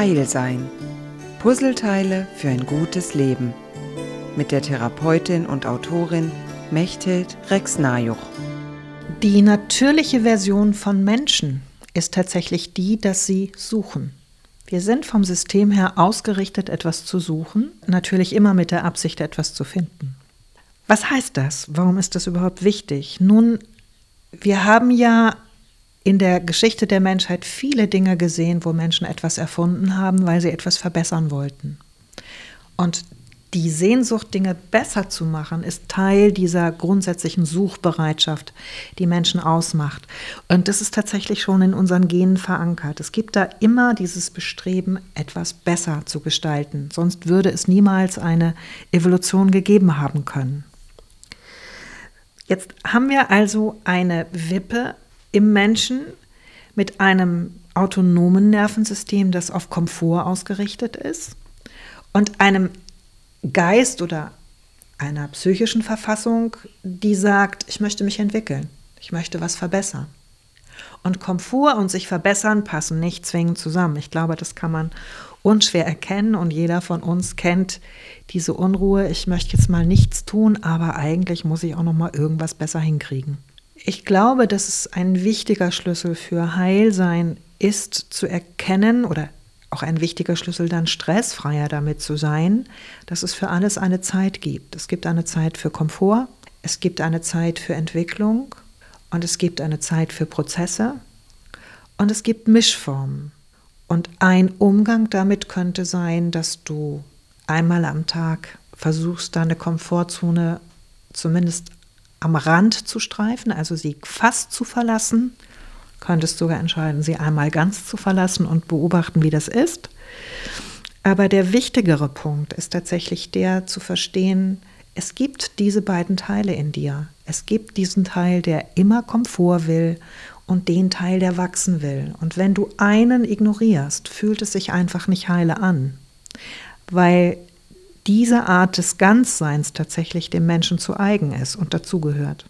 Heilsein. Puzzleteile für ein gutes Leben. Mit der Therapeutin und Autorin Mechthild Rex-Najuch. Die natürliche Version von Menschen ist tatsächlich die, dass sie suchen. Wir sind vom System her ausgerichtet, etwas zu suchen, natürlich immer mit der Absicht, etwas zu finden. Was heißt das? Warum ist das überhaupt wichtig? Nun, wir haben ja in der Geschichte der Menschheit viele Dinge gesehen, wo Menschen etwas erfunden haben, weil sie etwas verbessern wollten. Und die Sehnsucht, Dinge besser zu machen, ist Teil dieser grundsätzlichen Suchbereitschaft, die Menschen ausmacht. Und das ist tatsächlich schon in unseren Genen verankert. Es gibt da immer dieses Bestreben, etwas besser zu gestalten. Sonst würde es niemals eine Evolution gegeben haben können. Jetzt haben wir also eine Wippe im Menschen mit einem autonomen Nervensystem, das auf Komfort ausgerichtet ist, und einem Geist oder einer psychischen Verfassung, die sagt, ich möchte mich entwickeln, ich möchte was verbessern. Und Komfort und sich verbessern passen nicht zwingend zusammen. Ich glaube, das kann man unschwer erkennen und jeder von uns kennt diese Unruhe. Ich möchte jetzt mal nichts tun, aber eigentlich muss ich auch noch mal irgendwas besser hinkriegen. Ich glaube, dass es ein wichtiger Schlüssel für Heilsein ist, zu erkennen oder auch ein wichtiger Schlüssel dann stressfreier damit zu sein, dass es für alles eine Zeit gibt. Es gibt eine Zeit für Komfort, es gibt eine Zeit für Entwicklung und es gibt eine Zeit für Prozesse und es gibt Mischformen. Und ein Umgang damit könnte sein, dass du einmal am Tag versuchst, deine Komfortzone zumindest am Rand zu streifen, also sie fast zu verlassen. Könntest sogar entscheiden, sie einmal ganz zu verlassen und beobachten, wie das ist. Aber der wichtigere Punkt ist tatsächlich der zu verstehen, es gibt diese beiden Teile in dir. Es gibt diesen Teil, der immer Komfort will und den Teil, der wachsen will. Und wenn du einen ignorierst, fühlt es sich einfach nicht heile an, weil diese Art des Ganzseins tatsächlich dem Menschen zu eigen ist und dazugehört.